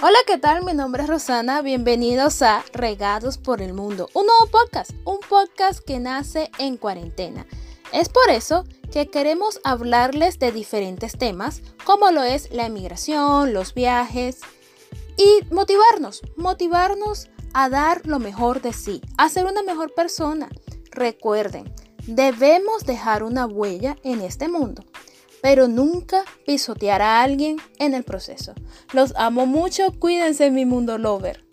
Hola, ¿qué tal? Mi nombre es Rosana. Bienvenidos a Regados por el Mundo, un nuevo podcast, un podcast que nace en cuarentena. Es por eso que queremos hablarles de diferentes temas, como lo es la emigración, los viajes y motivarnos, motivarnos a dar lo mejor de sí, a ser una mejor persona. Recuerden, debemos dejar una huella en este mundo pero nunca pisotear a alguien en el proceso. Los amo mucho, cuídense mi mundo lover.